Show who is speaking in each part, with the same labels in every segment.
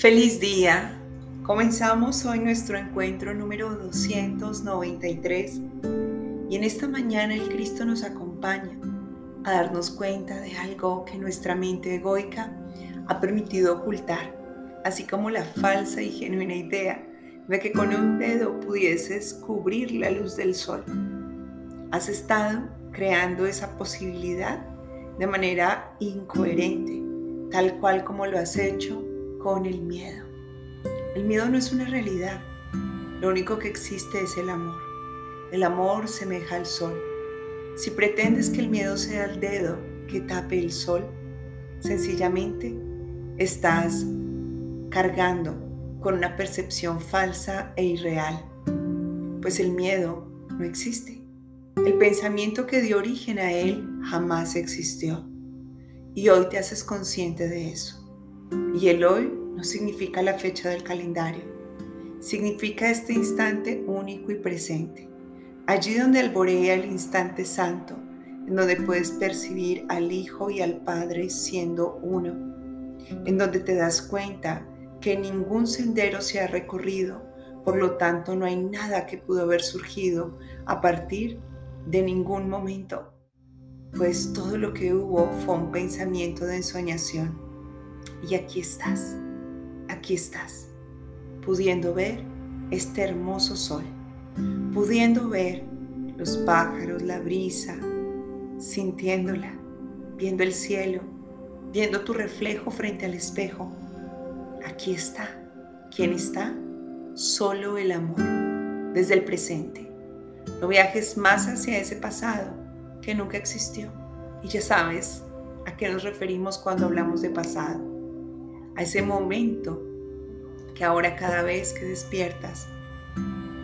Speaker 1: Feliz día. Comenzamos hoy nuestro encuentro número 293 y en esta mañana el Cristo nos acompaña a darnos cuenta de algo que nuestra mente egoica ha permitido ocultar, así como la falsa y genuina idea de que con un dedo pudieses cubrir la luz del sol. Has estado creando esa posibilidad de manera incoherente, tal cual como lo has hecho con el miedo. El miedo no es una realidad, lo único que existe es el amor. El amor semeja al sol. Si pretendes que el miedo sea el dedo que tape el sol, sencillamente estás cargando con una percepción falsa e irreal, pues el miedo no existe. El pensamiento que dio origen a él jamás existió. Y hoy te haces consciente de eso. Y el hoy no significa la fecha del calendario, significa este instante único y presente, allí donde alborea el instante santo, en donde puedes percibir al Hijo y al Padre siendo uno, en donde te das cuenta que ningún sendero se ha recorrido, por lo tanto no hay nada que pudo haber surgido a partir de ningún momento, pues todo lo que hubo fue un pensamiento de ensoñación y aquí estás, aquí estás, pudiendo ver este hermoso sol, pudiendo ver los pájaros, la brisa, sintiéndola, viendo el cielo, viendo tu reflejo frente al espejo. Aquí está. ¿Quién está? Solo el amor, desde el presente. No viajes más hacia ese pasado que nunca existió. Y ya sabes a qué nos referimos cuando hablamos de pasado a ese momento que ahora cada vez que despiertas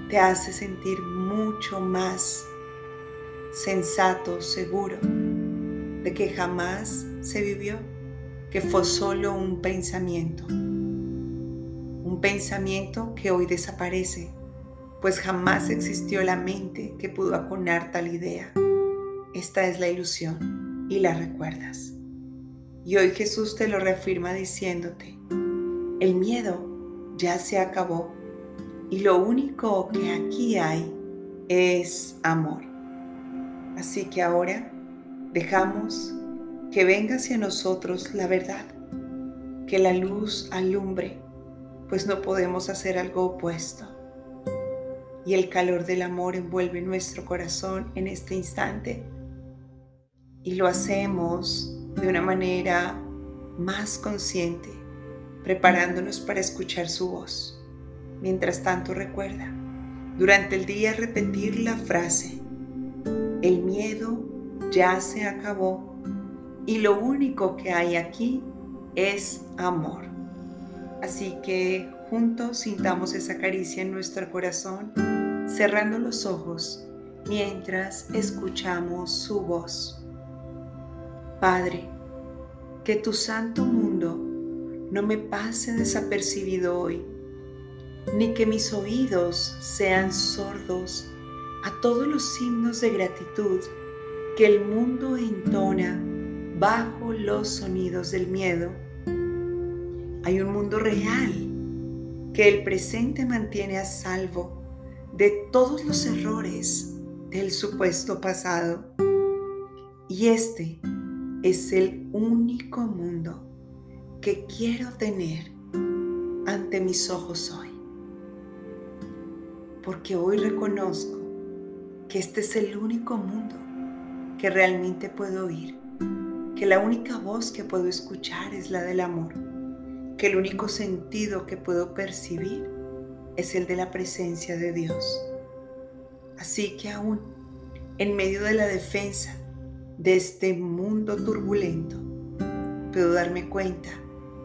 Speaker 1: te hace sentir mucho más sensato, seguro de que jamás se vivió, que fue solo un pensamiento. Un pensamiento que hoy desaparece, pues jamás existió la mente que pudo aconar tal idea. Esta es la ilusión y la recuerdas. Y hoy Jesús te lo reafirma diciéndote, el miedo ya se acabó y lo único que aquí hay es amor. Así que ahora dejamos que venga hacia nosotros la verdad, que la luz alumbre, pues no podemos hacer algo opuesto. Y el calor del amor envuelve nuestro corazón en este instante y lo hacemos de una manera más consciente, preparándonos para escuchar su voz. Mientras tanto recuerda, durante el día repetir la frase, el miedo ya se acabó y lo único que hay aquí es amor. Así que juntos sintamos esa caricia en nuestro corazón, cerrando los ojos mientras escuchamos su voz. Padre, que tu santo mundo no me pase desapercibido hoy, ni que mis oídos sean sordos a todos los himnos de gratitud que el mundo entona bajo los sonidos del miedo. Hay un mundo real que el presente mantiene a salvo de todos los errores del supuesto pasado. Y este es el único mundo que quiero tener ante mis ojos hoy. Porque hoy reconozco que este es el único mundo que realmente puedo oír, que la única voz que puedo escuchar es la del amor, que el único sentido que puedo percibir es el de la presencia de Dios. Así que aún en medio de la defensa, de este mundo turbulento, puedo darme cuenta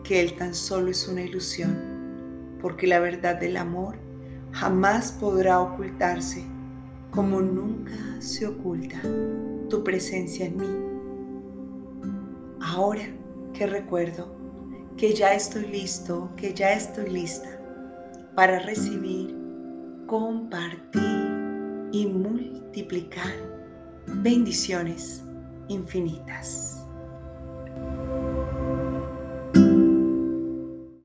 Speaker 1: que Él tan solo es una ilusión, porque la verdad del amor jamás podrá ocultarse como nunca se oculta tu presencia en mí. Ahora que recuerdo que ya estoy listo, que ya estoy lista para recibir, compartir y multiplicar bendiciones infinitas.